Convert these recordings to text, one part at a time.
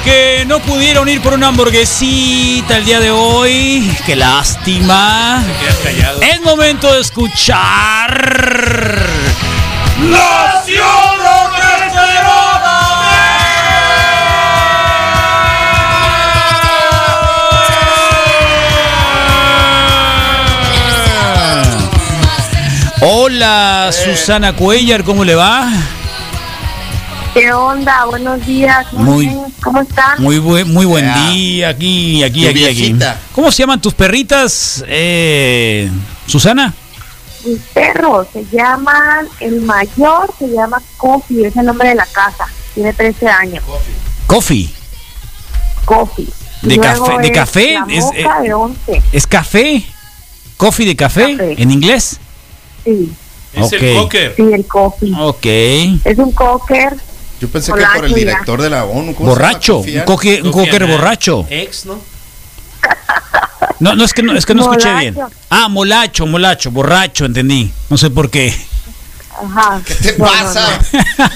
que no pudieron ir por una hamburguesita el día de hoy, qué lástima. Es momento de escuchar. ¡Nación Hola, Susana Cuellar, ¿cómo le va? ¿Qué onda? Buenos días. Muy- ¿Cómo están? Muy buen, muy buen día aquí, aquí, Tu aquí, aquí. ¿Cómo se llaman tus perritas, eh, Susana? Mis perros se llaman, el mayor se llama Coffee, es el nombre de la casa. Tiene 13 años. Coffee. Coffee. ¿De café- de es café? La Es, eh, de 11. ¿Es café? ¿Coffee de café? Café. ¿En inglés? Sí, Es el cocker. sí, el Coffee. Ok. Es un cocker. Yo pensé que Borracho por el ya. director de la ONU. ¿cómo se Borracho. Un, coque- un cocker borracho. Ex, ¿no? No, no es que no, es que no escuché bien. Ah, molacho, molacho, borracho, entendí. No sé por qué. Ajá. ¿Qué te No, no, pasa? no.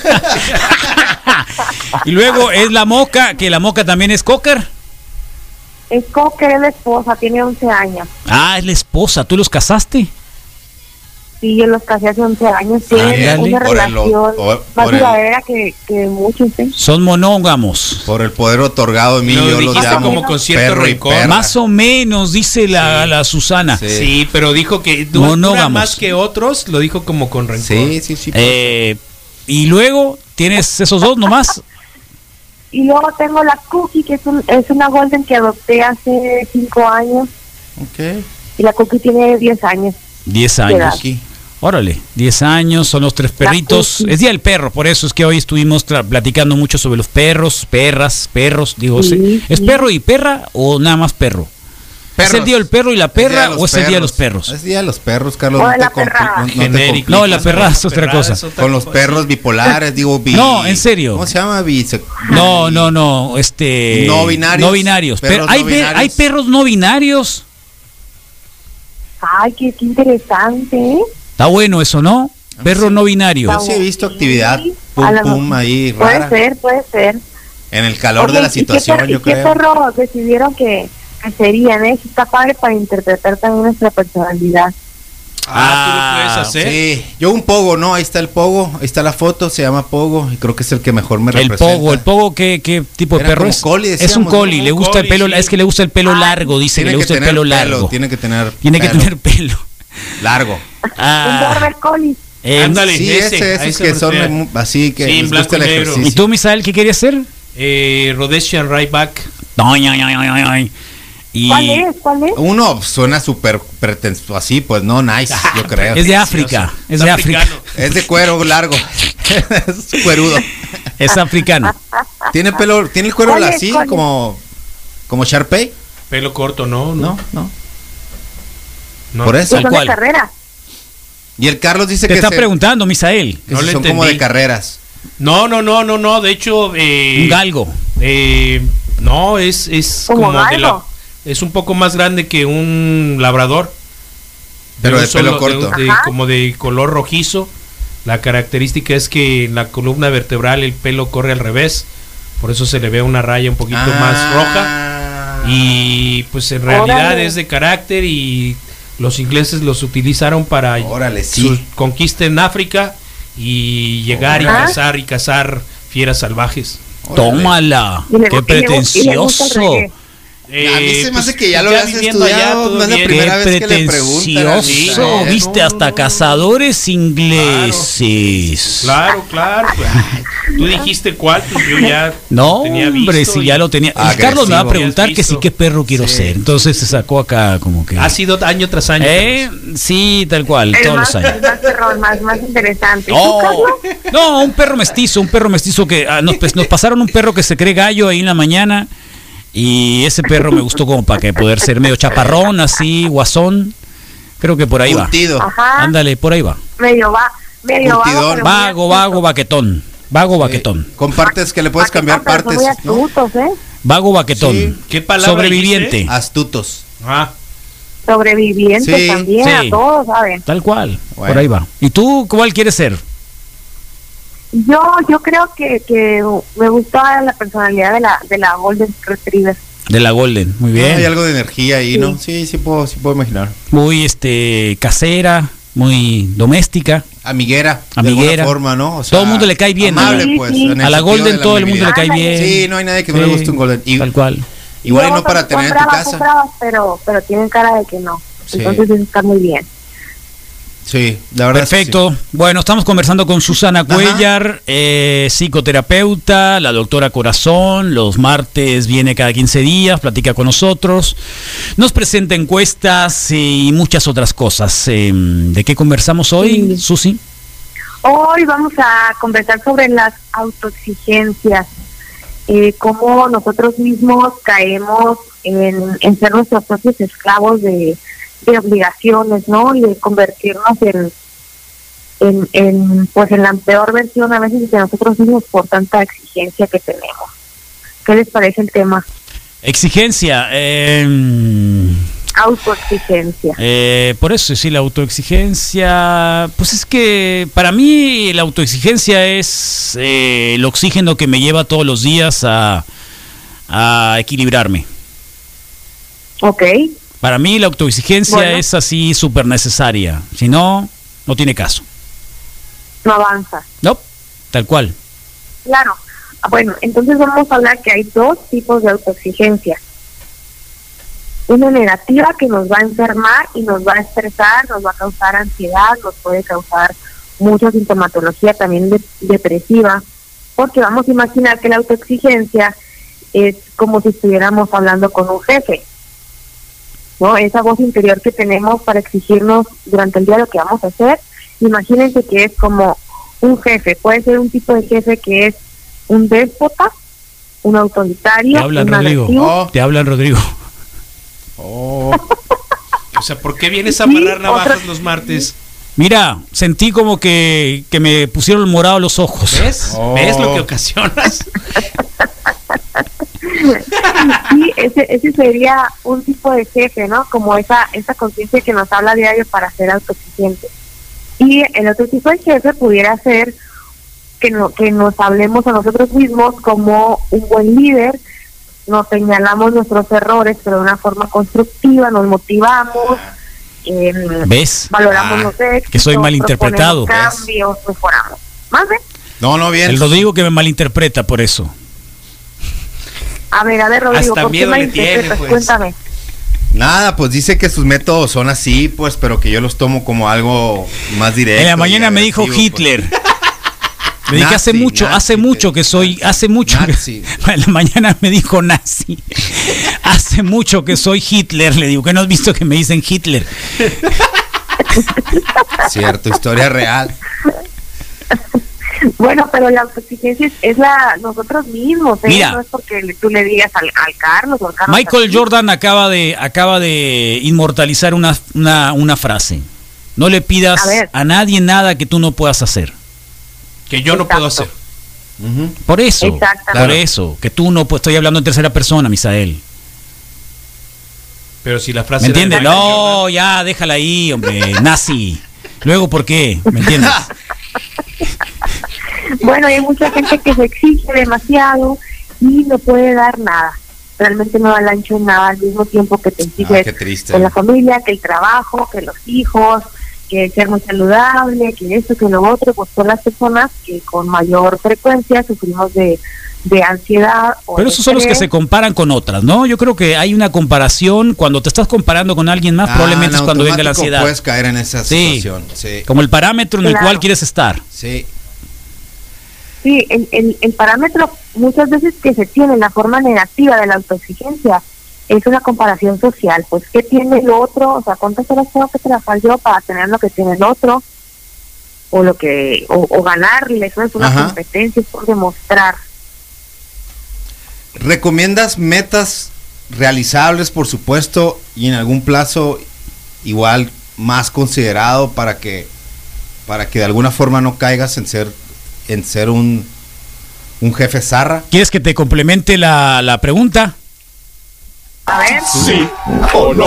y luego es la moca, que la moca también es cocker. Es cocker, es la esposa, tiene 11 años. Ah, es la esposa. ¿Tú los casaste? Sí, yo los casé hace 11 años. Tienen una Por el- relación o- más duradera que, que muchos. ¿eh? Son monógamos. Por el poder otorgado de mí, Lo yo los dijiste llamo como con cierto perro y rencor. perra. Más o menos, dice la, Sí. la Susana. Sí. Sí, pero dijo que Monógamos. más que otros, lo dijo como con rencor. Sí, sí, sí. Eh, y luego tienes esos dos nomás. Y luego tengo la Cookie, que es, un- es una Golden que adopté hace 5 años. Ok. Y la Cookie tiene 10 años. 10 edad? años. Aquí. Órale, 10 años, son los tres perritos. Es día del perro, por eso es que hoy estuvimos platicando mucho sobre los perros, perras, perros. Digo, Sí. ¿es sí. perro y perra o nada más perro? ¿Es el día del perro y la perra o es el día de los perros? Es día de los perros, Carlos. No la perra. no- no te Genérico. No, la perra es otra cosa. otra Con los cosa. perros bipolares, digo, bi- No, en serio. ¿Cómo se llama? Bise- No, no, no, este... No binarios. No binarios. Perros Pero hay, binarios. hay perros no binarios. Ay, qué, qué interesante. ¿eh? Está bueno eso, ¿no? Perros no binarios. Yo sí he visto actividad pum pum ahí Puede rara. ser, puede ser. En el calor de la ¿y qué situación, per- yo ¿y qué creo. perro decidieron que, que serían? ¿eh? Está padre para interpretar también nuestra personalidad. Ah, tú lo puedes hacer. Sí, yo un pogo, ¿no? Ahí está el pogo, ahí está la foto, se llama pogo y creo que es el que mejor me El representa. pogo, el pogo, ¿qué, qué tipo de Era perro es? coli, es un ¿no? coli, Como le un gusta el coli, pelo, sí. es que le gusta el pelo Ah, largo, dice que le que gusta el tener pelo pelo, largo. tiene que tener Tiene que pelo tener pelo. largo. Un Ah, border collie. eh, Ándale. Sí, ese, ese, a esos ese que son así que Sí, les gusta el ejercicio. ¿Y tú, Misael, qué querías hacer? Eh, Rhodesian Ryback. Ay, ay, ay, ay, ay. Y ¿Cuál es? ¿Cuál es? Uno suena súper pretenso así, pues no, nice, yo creo. es de África, es de África. Es de cuero largo. es cuerudo. Es africano. Tiene pelo, tiene el cuero así como como Sharpay, Pelo corto, ¿no? ¿no? No. no. Por eso. Tal son cual. de carrera. Y el Carlos dice Te que está se- preguntando, Misael. que No si le son como de carreras. No, no, no, no, no. De hecho, eh, Un galgo. eh, no, es, es Como como de la, galgo. Es un poco más grande que un labrador. Pero de pelo corto. de- como de color rojizo. La característica es que en la columna vertebral el pelo corre al revés. Por eso se le ve una raya un poquito Ah. más roja. Y pues en realidad Órale. es de carácter y los ingleses los utilizaron para Órale, sí. su conquista en África y llegar y cazar y cazar fieras salvajes. Órale. Tómala. Qué pretencioso. Reggae. a mí se me pues, hace que ya lo ya habías estudiado, no es la primera vez que le preguntan. Viste, No, hasta no. cazadores ingleses. Claro, claro. pues, Tú dijiste cuál, pues yo ya No, tenía hombre, visto si y ya lo tenía. Agresivo. Carlos me va a preguntar que sí, qué perro quiero Sí. ser. Entonces se sacó acá como que. Ha sido año tras año. ¿Eh? Sí, tal cual, El todos más, los años. el más perrón, más, más interesante. ¿Y tú, Oh, no, un perro mestizo, un perro mestizo que ah, nos, pues, nos pasaron un perro que se cree gallo ahí en la mañana y ese perro me gustó como para que poder ser medio chaparrón, así, guasón. Creo que por ahí va. Ajá. Ándale, por ahí va. Medio va, medio Curtidón. vago, Vago, vago, baquetón. Vago, baquetón. Con partes que le puedes cambiar partes. Muy ¿no? astutos, ¿eh? Vago, baquetón. Sí. ¿Qué palabra Sobreviviente. dijiste? Astutos. Ah, Sobrevivientes Sí, también, sí. a todos, ¿saben? Tal cual. Bueno. Por ahí va. ¿Y tú cuál quieres ser? Yo, yo creo que, que me gusta la personalidad de la, de la Golden Retriever. De la Golden, muy Hay bien. algo de energía ahí, Sí. ¿no? Sí, sí puedo, sí puedo imaginar. Muy este casera, muy doméstica. Amiguera, de Amiguera. alguna forma, ¿no? O Todo el mundo le cae bien, ¿no? Amable, Sí, pues. sí. A la Golden de todo el mundo le cae bien. Sí, no hay nadie que no le guste un Golden. Y- Tal cual. igual y Luego no para tener en tu casa. bravas, pero, pero tienen cara de que no. Sí. Entonces eso está muy bien. Sí, la verdad. es que Perfecto. Bueno, estamos conversando con Susana Cuellar, eh, psicoterapeuta, la doctora Corazón. Los martes viene cada 15 días, platica con nosotros. Nos presenta encuestas y muchas otras cosas. Eh, ¿De qué conversamos hoy, Sí. Susi? Hoy vamos a conversar sobre las autoexigencias, eh, cómo nosotros mismos caemos en, en ser nuestros propios esclavos de, de obligaciones, ¿no? Y de convertirnos en, en, en, pues en la peor versión a veces de nosotros mismos por tanta exigencia que tenemos. ¿Qué les parece el tema? Exigencia. eh, Autoexigencia. Eh, por eso, sí, la autoexigencia, pues es que para mí la autoexigencia es eh, el oxígeno que me lleva todos los días a, a equilibrarme. Ok. Para mí la autoexigencia Bueno. es así súper necesaria, si no, no tiene caso. No avanza. No, tal cual. Claro. Ah, Bueno, entonces vamos a hablar que hay dos tipos de autoexigencia. Una negativa que nos va a enfermar y nos va a estresar, nos va a causar ansiedad, nos puede causar mucha sintomatología también de- depresiva, porque vamos a imaginar que la autoexigencia es como si estuviéramos hablando con un jefe. ¿No? Esa voz interior que tenemos para exigirnos durante el día lo que vamos a hacer, imagínense que es como un jefe, puede ser un tipo de jefe que es un déspota, un Te autoritario, hablan, un Rodrigo. Oh. Te hablan, Rodrigo. Oh, O sea, ¿por qué vienes a Sí, amarrar navajas los martes? Mira, sentí como que, que me pusieron morado los ojos. ¿Ves? Oh. ¿Ves lo que ocasionas? Sí, ese, ese sería un tipo de jefe, ¿no? Como esa, esa conciencia que nos habla diario para ser autoexigentes. Y el otro tipo de jefe pudiera ser que, no, que nos hablemos a nosotros mismos como un buen líder, nos señalamos nuestros errores, pero de una forma constructiva, nos motivamos, em, ¿Ves? valoramos Ah, los éxitos, que soy malinterpretado. cambios, mejoramos. ¿Más bien? no, no, bien. El Rodrigo que me malinterpreta por eso. A ver, a ver, Rodrigo, Hasta ¿por qué miedo le tiene, malinterpretas? pues. Cuéntame. Nada, pues dice que sus métodos son así, pues, pero que yo los tomo como algo más directo. En la mañana me dijo pues. Me dije hace mucho, nazi, hace mucho que soy, hace mucho. que- Nazi. en la mañana me dijo nazi. Hace mucho que soy Hitler. Le digo que no has visto que me dicen Hitler. Cierto, historia real. Bueno, pero la autoexigencia es, es la nosotros mismos, ¿eh? Mira. no es porque le- tú le digas al, al Carlos o al Carlos. Michael. Jordan acaba de, acaba de inmortalizar una, una, una frase. No le pidas A a nadie nada que tú no puedas hacer. Que yo no puedo hacer. Por eso, por eso, que tú no, pues estoy hablando en tercera persona, Misael. Pero si la frase ¿Me entiendes? No, ya, déjala ahí, hombre, nazi. Luego, ¿por qué? ¿Me entiendes? Bueno, hay mucha gente que se exige demasiado y no puede dar nada. Realmente no da el ancho en nada al mismo tiempo que te Ah, exiges con la familia, que el trabajo, que los hijos, que ser muy saludable, que esto, que lo otro, pues son las personas que con mayor frecuencia sufrimos de, de ansiedad. O Pero esos son los que se comparan con otras, ¿no? Yo creo que hay una comparación cuando te estás comparando con alguien más, Ah, probablemente en es cuando venga la ansiedad. Puedes caer en esa Sí. situación. Sí. Como el parámetro en el cual quieres estar. Sí. Sí, el, el, el parámetro muchas veces que se tiene, la forma negativa de la autoexigencia, es una comparación social. Pues, ¿qué tiene el otro? O sea, ¿cuántas horas tengo que trabajar yo para tener lo que tiene el otro? O lo que o, o ganarle, eso es una Ajá. competencia, es por demostrar. ¿Recomiendas metas realizables, por supuesto, y en algún plazo igual más considerado para que para que de alguna forma no caigas en ser en ser un un jefe zarra? ¿Quieres que te complemente la, la pregunta? A ver. Sí o no.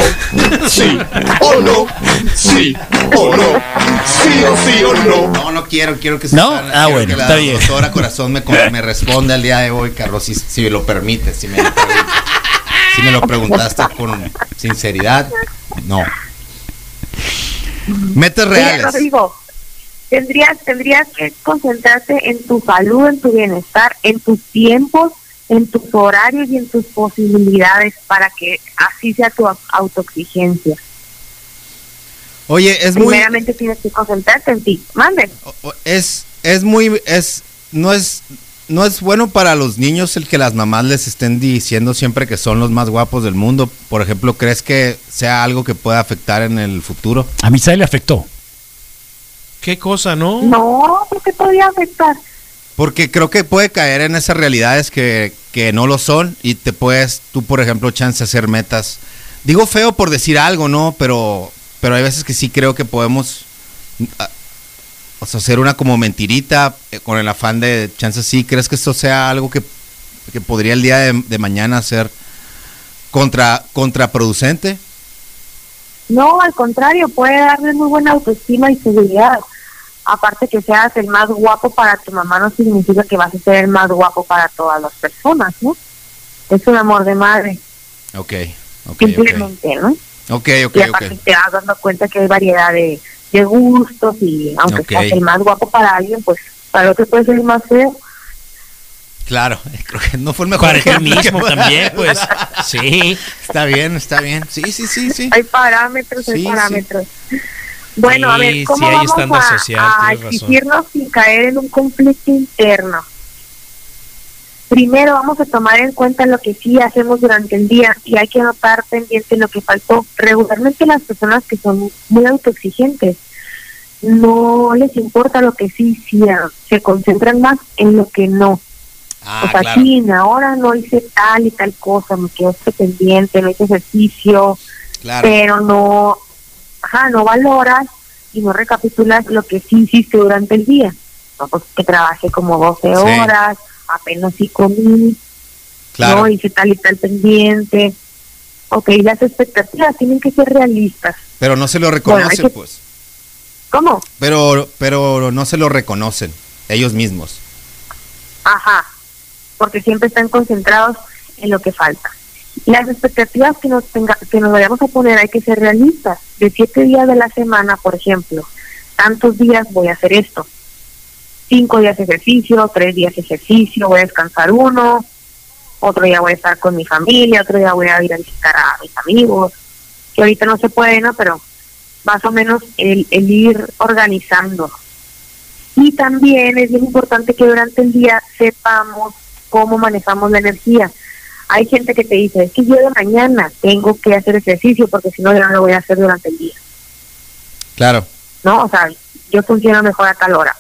Sí o no. Sí o no. Sí o sí o no. No, no quiero, quiero que se ¿No? Ah, quiero bueno, que la está bien. doctora Corazón me, me responda el día de hoy, Carlos, si, si me lo permite, si me lo, permite. Si me lo preguntaste con sinceridad, no. Metas Mira, reales. Rodrigo, tendrías, tendrías que concentrarte en tu salud, en tu bienestar, en tus tiempos, en tus horarios y en tus posibilidades para que así sea tu au- autoexigencia. Oye, es muy Primeramente tienes que concentrarte en ti. Mande. es es muy es no es no es bueno para los niños el que las mamás les estén diciendo siempre que son los más guapos del mundo. Por ejemplo, ¿crees que sea algo que pueda afectar en el futuro? A Misael le afectó. ¿Qué cosa, no? No, porque podría afectar. Porque creo que puede caer en esas realidades que, que no lo son y te puedes, tú por ejemplo, chance hacer metas. Digo feo por decir algo, ¿no? Pero, pero hay veces que sí creo que podemos ah, hacer una como mentirita eh, con el afán de chance sí. ¿Crees que esto sea algo que, que podría el día de, de mañana ser contra, contraproducente? No, al contrario, puede darle muy buena autoestima y seguridad. Aparte que seas el más guapo para tu mamá no significa que vas a ser el más guapo para todas las personas, ¿no? Es un amor de madre, Ok, ok, simplemente, ¿no? Ok, ok, y aparte te vas dando cuenta que hay variedad de, de gustos y aunque Ok. seas el más guapo para alguien, pues para otro puede ser el más feo. Claro, creo que no fue el mejor Para ti mismo también, pues. Sí. Está bien, está bien. Sí, sí, sí, sí. Hay parámetros, hay Sí, sí. Bueno, a ver, ¿cómo sí vamos a, social, a razón. exigirnos sin caer en un conflicto interno? Primero vamos a tomar en cuenta lo que sí hacemos durante el día y hay que notar pendiente lo que faltó. Regularmente las personas que son muy autoexigentes no les importa lo que sí hicieron, se concentran más en lo que no. Ah, o sea, claro. sí, ahora no hice tal y tal cosa, me quedé pendiente, no hice ejercicio, Claro. pero no, ajá, no valoras y no recapitulas lo que sí hiciste durante el día. No, pues que trabajé como 12 horas, apenas sí comí, Claro. no hice tal y tal pendiente. Ok, las expectativas tienen que ser realistas. Pero no se lo reconocen, pues. ¿Cómo? Pero, pero no se lo reconocen ellos mismos. Ajá, porque siempre están concentrados en lo que falta. Las expectativas que nos tenga, que nos vayamos a poner hay que ser realistas. De siete días de la semana, por ejemplo, tantos días voy a hacer esto. Cinco días ejercicio, tres días ejercicio, voy a descansar uno, otro día voy a estar con mi familia, otro día voy a ir a visitar a mis amigos, que ahorita no se puede, ¿no? Pero más o menos el, el ir organizando. Y también es bien importante que durante el día sepamos cómo manejamos la energía. Hay gente que te dice, es que yo de mañana tengo que hacer ejercicio porque si no, yo no lo voy a hacer durante el día. Claro. ¿no? O sea, yo funciono mejor a tal hora.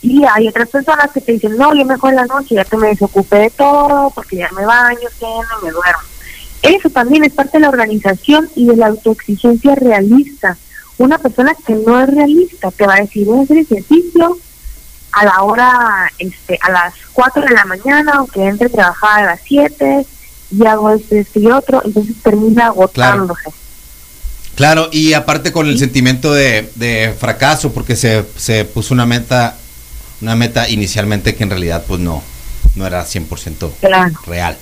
Y hay otras personas que te dicen, no, yo mejor en la noche, ya que me desocupé de todo, porque ya me baño, ceno y me duermo. Eso también es parte de la organización y de la autoexigencia realista. Una persona que no es realista te va a decir, voy a hacer ejercicio a la hora, este, a las 4 de la mañana, aunque entre a trabajar a las 7, y hago esto, esto y otro, entonces termina agotándose. Claro, y aparte con el sentimiento de, de fracaso, porque se, se puso una meta, una meta inicialmente que en realidad pues no, no era 100% Claro. real.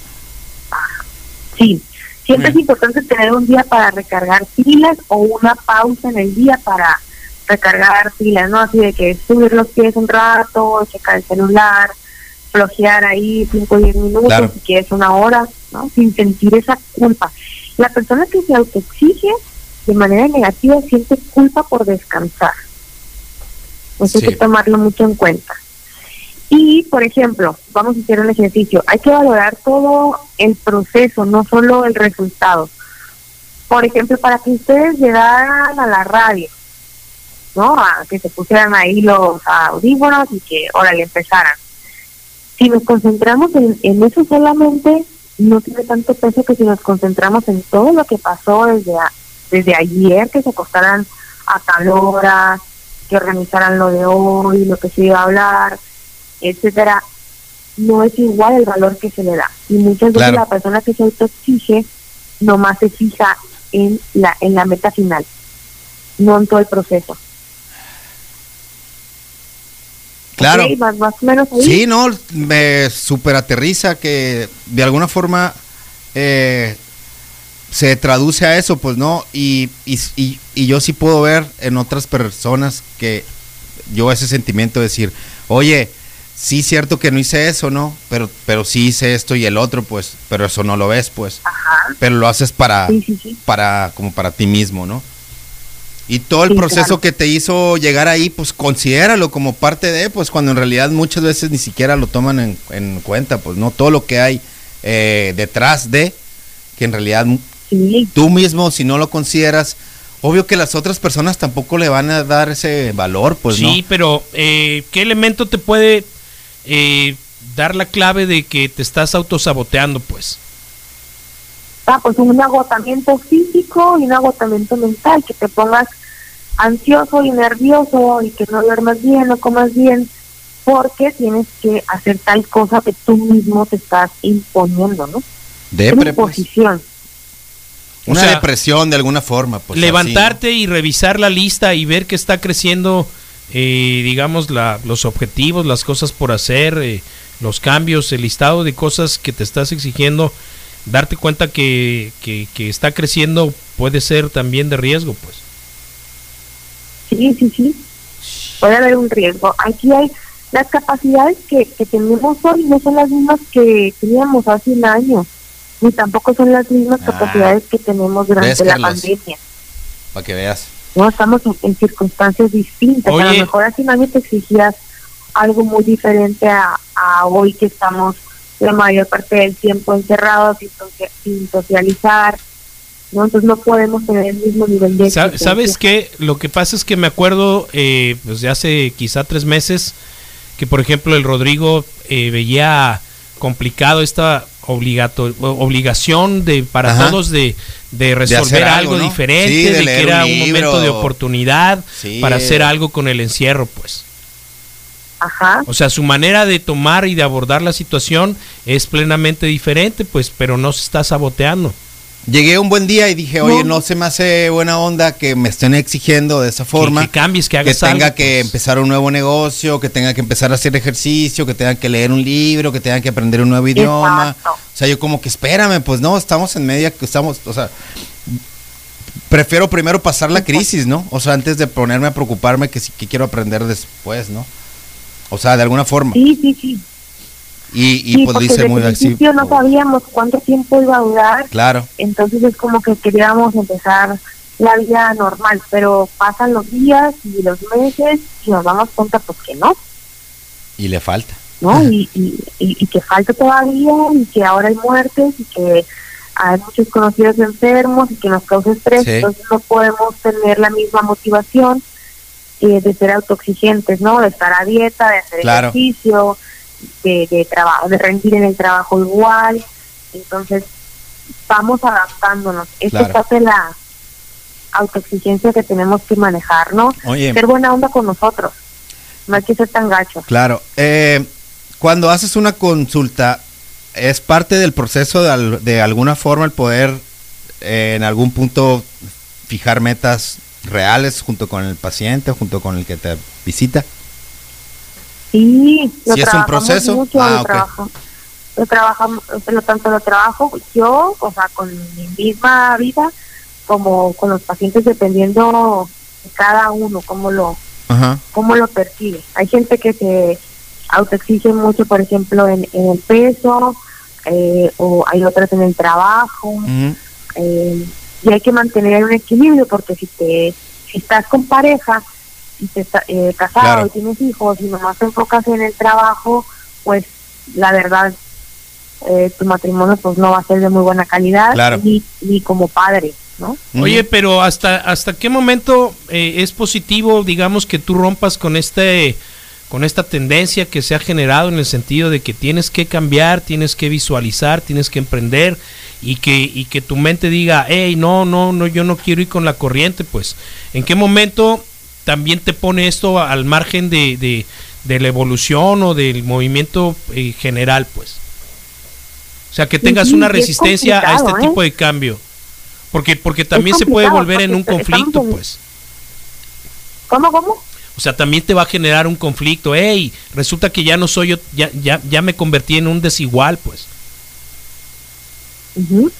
Sí, siempre Bien. es importante tener un día para recargar pilas o una pausa en el día para recargar pilas, ¿no? Así de que subir los pies un rato, checar el celular, flojear ahí 5 o 10 minutos, Claro. si quieres una hora, ¿no? Sin sentir esa culpa. La persona que se autoexige de manera negativa siente culpa por descansar. Eso Sí. hay que tomarlo mucho en cuenta. Y, por ejemplo, vamos a hacer un ejercicio. Hay que valorar todo el proceso, no solo el resultado. Por ejemplo, para que ustedes llegaran a la radio, ¿no? A que se pusieran ahí los audífonos y que, órale, empezaran. Si nos concentramos en, en eso solamente, no tiene tanto peso que si nos concentramos en todo lo que pasó desde, a- desde ayer, que se acostaran a tal hora, que organizaran lo de hoy, lo que se iba a hablar, etcétera, no es igual el valor que se le da. Y muchas veces Claro. la persona que se autoexige nomás se fija en la, en la meta final, no en todo el proceso. Claro. Ok, más, más o menos ahí. Sí, no, me super aterriza que de alguna forma eh, se traduce a eso, pues no, y, y, y- y yo sí puedo ver en otras personas que yo ese sentimiento de decir, oye, sí cierto que no hice eso, ¿no? Pero, pero sí hice esto y el otro, pues, pero eso no lo ves, pues, Ajá. pero lo haces para, Sí, sí, sí. para, como para ti mismo, ¿no? Y todo el Sí, proceso claro. que te hizo llegar ahí, pues considéralo como parte de, pues cuando en realidad muchas veces ni siquiera lo toman en, en cuenta, pues no todo lo que hay eh, detrás de, que en realidad Sí, tú mismo, si no lo consideras, obvio que las otras personas tampoco le van a dar ese valor, pues sí, pero eh, ¿qué elemento te puede eh, dar la clave de que te estás autosaboteando, pues? Ah, pues un agotamiento físico y un agotamiento mental, que te pongas ansioso y nervioso y que no duermas bien, no comas bien, porque tienes que hacer tal cosa que tú mismo te estás imponiendo, ¿no? Una pues. imposición. Una O sea, depresión de alguna forma, pues. levantarte y revisar la lista y ver que está creciendo, eh, digamos, la, los objetivos, las cosas por hacer, eh, los cambios, el listado de cosas que te estás exigiendo, darte cuenta que, que, que está creciendo puede ser también de riesgo, pues. Sí, sí, sí. Puede haber un riesgo. Aquí hay las capacidades que, que tenemos hoy no son las mismas que teníamos hace un año, ni tampoco son las mismas Ah. capacidades que tenemos durante ¿Ves, la Carlos? pandemia. Para que veas. No estamos en, en circunstancias distintas. A Oye. lo mejor hace un año te exigías algo muy diferente a, a hoy que estamos la mayor parte del tiempo encerrados sin, socia- sin socializar. ¿no? Entonces no podemos tener el mismo nivel de. ¿Sabes qué? Lo que pasa es que me acuerdo, eh, pues de hace quizá tres meses, que por ejemplo el Rodrigo eh, veía complicado esta obligato obligación de para Ajá. todos de, de resolver algo, algo, ¿no? diferente, Sí, de de, que era un momento de oportunidad Sí. para hacer algo con el encierro, pues. Ajá. O sea, su manera de tomar y de abordar la situación es plenamente diferente, pues, pero no se está saboteando. Llegué un buen día y dije, oye, No. no se me hace buena onda que me estén exigiendo de esa forma. que cambies, que que hagas tenga algo, que pues. empezar un nuevo negocio, que tenga que empezar a hacer ejercicio, que tenga que leer un libro, que tenga que aprender un nuevo idioma. Exacto. O sea, yo como que espérame, pues no, estamos en media, que estamos, o sea, prefiero primero pasar la crisis, ¿no? O sea, antes de ponerme a preocuparme que sí que quiero aprender después, ¿no? O sea, de alguna forma. Sí, sí, sí. Y, y sí, pues dice desde muy así. principio no sabíamos cuánto tiempo iba a durar, Claro, entonces es como que queríamos empezar la vida normal, pero pasan los días y los meses y nos damos cuenta pues que no, y le falta. ¿no? Y, y, y, y que falta todavía y que ahora hay muertes y que hay muchos conocidos enfermos y que nos causa estrés, Sí. entonces no podemos tener la misma motivación eh, de ser autoexigentes, ¿no? De estar a dieta, de hacer Claro. ejercicio, de, de trabajo, de rendir en el trabajo igual. Entonces, vamos adaptándonos. Esta Claro. es parte de la autoexigencia que tenemos que manejar, ¿no? Oye. Ser buena onda con nosotros. No hay que ser tan gacho. Claro. Eh, cuando haces una consulta, ¿es parte del proceso de, de alguna forma el poder eh, en algún punto fijar metas reales junto con el paciente, junto con el que te visita? Sí, lo ¿Sí es un proceso? mucho, Ah, lo, ok. trabajo- lo trabajamos, lo tanto lo trabajo yo, o sea, con mi misma vida, como con los pacientes dependiendo de cada uno, cómo lo, Ajá. cómo lo percibe. Hay gente que se autoexige mucho, por ejemplo, en, en el peso, eh, o hay otras en el trabajo, eh, y hay que mantener un equilibrio porque si te si estás con pareja y te está, eh, casado Claro. y tienes hijos y nomás te enfocas en el trabajo pues la verdad eh, tu matrimonio pues no va a ser de muy buena calidad Claro. ni, ni como padre no Oye, pero hasta hasta qué momento eh, es positivo, digamos, que tú rompas con este con esta tendencia que se ha generado en el sentido de que tienes que cambiar, tienes que visualizar, tienes que emprender y que y que tu mente diga, hey, no, no, no, yo no quiero ir con la corriente, pues. ¿En qué momento también te pone esto al margen de, de, de la evolución o del movimiento eh, general, pues? O sea, que tengas una es resistencia a este ¿eh? tipo de cambio. Porque, porque también se puede volver en un conflicto, en- pues. ¿Cómo, cómo? O sea, también te va a generar un conflicto. Hey, resulta que ya no soy yo, ya, ya, ya me convertí en un desigual, pues.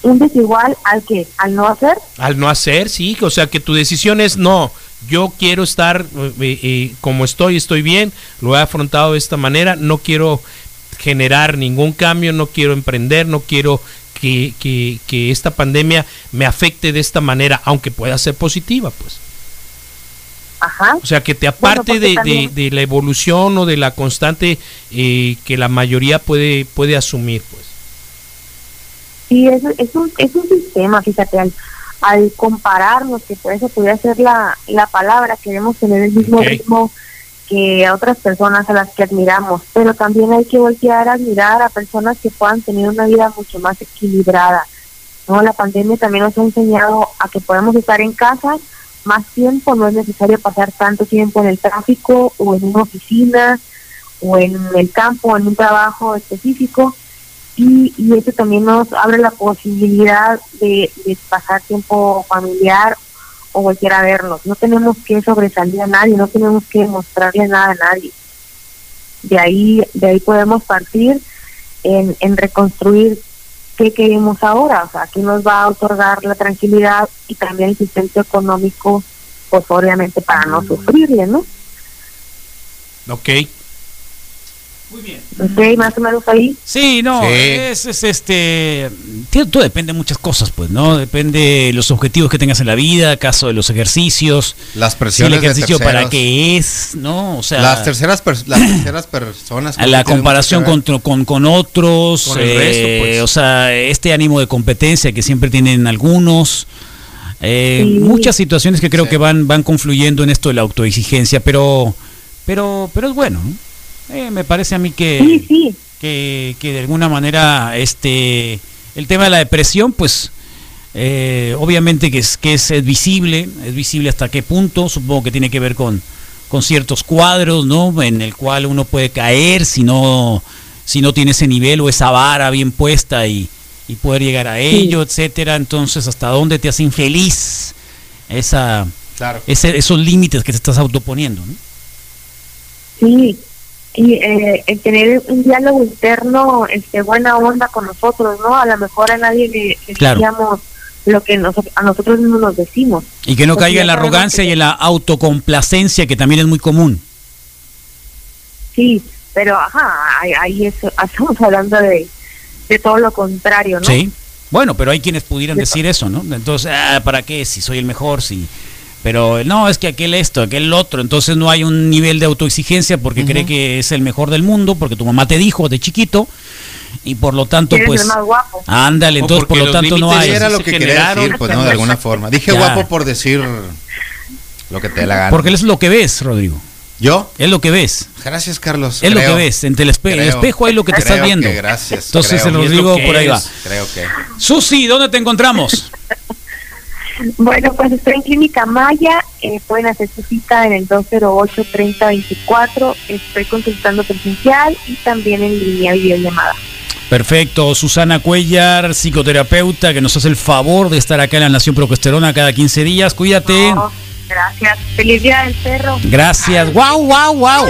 Un desigual al que, al no hacer, Al no hacer, sí, o sea que tu decisión es no, yo quiero estar eh, eh, como estoy, estoy bien, lo he afrontado de esta manera, no quiero generar ningún cambio, no quiero emprender, no quiero que, que, que esta pandemia me afecte de esta manera, aunque pueda ser positiva, pues. Ajá. O sea, que te aparte de, de- también- de la evolución o de la constante eh, que la mayoría puede, puede asumir, pues. Sí, es, es, un, es un sistema, fíjate, al, al compararnos, que por eso podría ser la, la palabra, queremos tener el mismo ritmo que a otras personas a las que admiramos, pero también hay que voltear a admirar a personas que puedan tener una vida mucho más equilibrada. ¿no? La pandemia también nos ha enseñado a que podemos estar en casa más tiempo, no es necesario pasar tanto tiempo en el tráfico o en una oficina o en el campo en un trabajo específico y, y eso también nos abre la posibilidad de, de pasar tiempo familiar o volver a vernos. No tenemos que sobresalir a nadie, no tenemos que mostrarle nada a nadie. De ahí, de ahí podemos partir en, en reconstruir qué queremos ahora, o sea, qué nos va a otorgar la tranquilidad y también el sustento económico, pues obviamente para no sufrirle, ¿no? Ok. Ok, más o menos ahí. Sí, no, Sí. Es, es, este. Todo depende de muchas cosas, pues, ¿no? Depende de los objetivos que tengas en la vida, caso de los ejercicios. Las Si el presiones de ejercicio para qué es, ¿no? O sea, las terceras pers- las terceras personas la comparación con, con, con otros, Con el eh, resto, pues. o sea, este ánimo de competencia que siempre tienen algunos. eh, Sí. Muchas situaciones que creo Sí. que van, van confluyendo en esto de la autoexigencia, pero, pero, pero es bueno, ¿no? Eh, me parece a mí que Sí, sí. que, que de alguna manera este el tema de la depresión pues eh, obviamente que es que es, es visible es visible hasta qué punto supongo que tiene que ver con con ciertos cuadros no en el cual uno puede caer si no si no tiene ese nivel o esa vara bien puesta y, y poder llegar a ello etcétera entonces hasta dónde te hace infeliz esa. Claro. ese- esos límites que te estás autoponiendo ¿no? Sí, y eh, el tener un diálogo interno, este, buena onda con nosotros, ¿no? A lo mejor a nadie le, le Claro. decíamos lo que nos, a nosotros mismos nos decimos. y que no Porque caiga en la arrogancia que- y en la autocomplacencia que también es muy común Sí, pero ajá, ahí, ahí es- estamos hablando de, de todo lo contrario, ¿no? Sí. Bueno, pero hay quienes pudieran De- decir eso, ¿no? Entonces, ah, ¿para qué? Si soy el mejor, si... Pero no, es que aquel esto, aquel otro, entonces no hay un nivel de autoexigencia porque cree que es el mejor del mundo, porque tu mamá te dijo de chiquito, y por lo tanto, pues... el más guapo. ándale, entonces por lo los tanto no hay... Era se lo que quería decir, pues no, de alguna forma. Dije Ya. guapo por decir lo que te dé la gana. Porque es lo que ves, Rodrigo. ¿Yo? Es lo que ves. Gracias, Carlos. Es lo que ves. En el, espe- el espejo hay lo que te Creo estás viendo. que gracias. Entonces, creo. el Y es Rodrigo lo que por ahí va. Creo que. Susi, ¿dónde te encontramos? Bueno, pues estoy en Clínica Maya, eh, pueden hacer su cita en el 208-3024, estoy consultando presencial y también en línea videollamada. Perfecto, Susana Cuellar, psicoterapeuta, que nos hace el favor de estar acá en la Nación Progesterona cada 15 días. Cuídate. No, gracias. Feliz día del perro. Gracias. ¡Wow, wow, wow!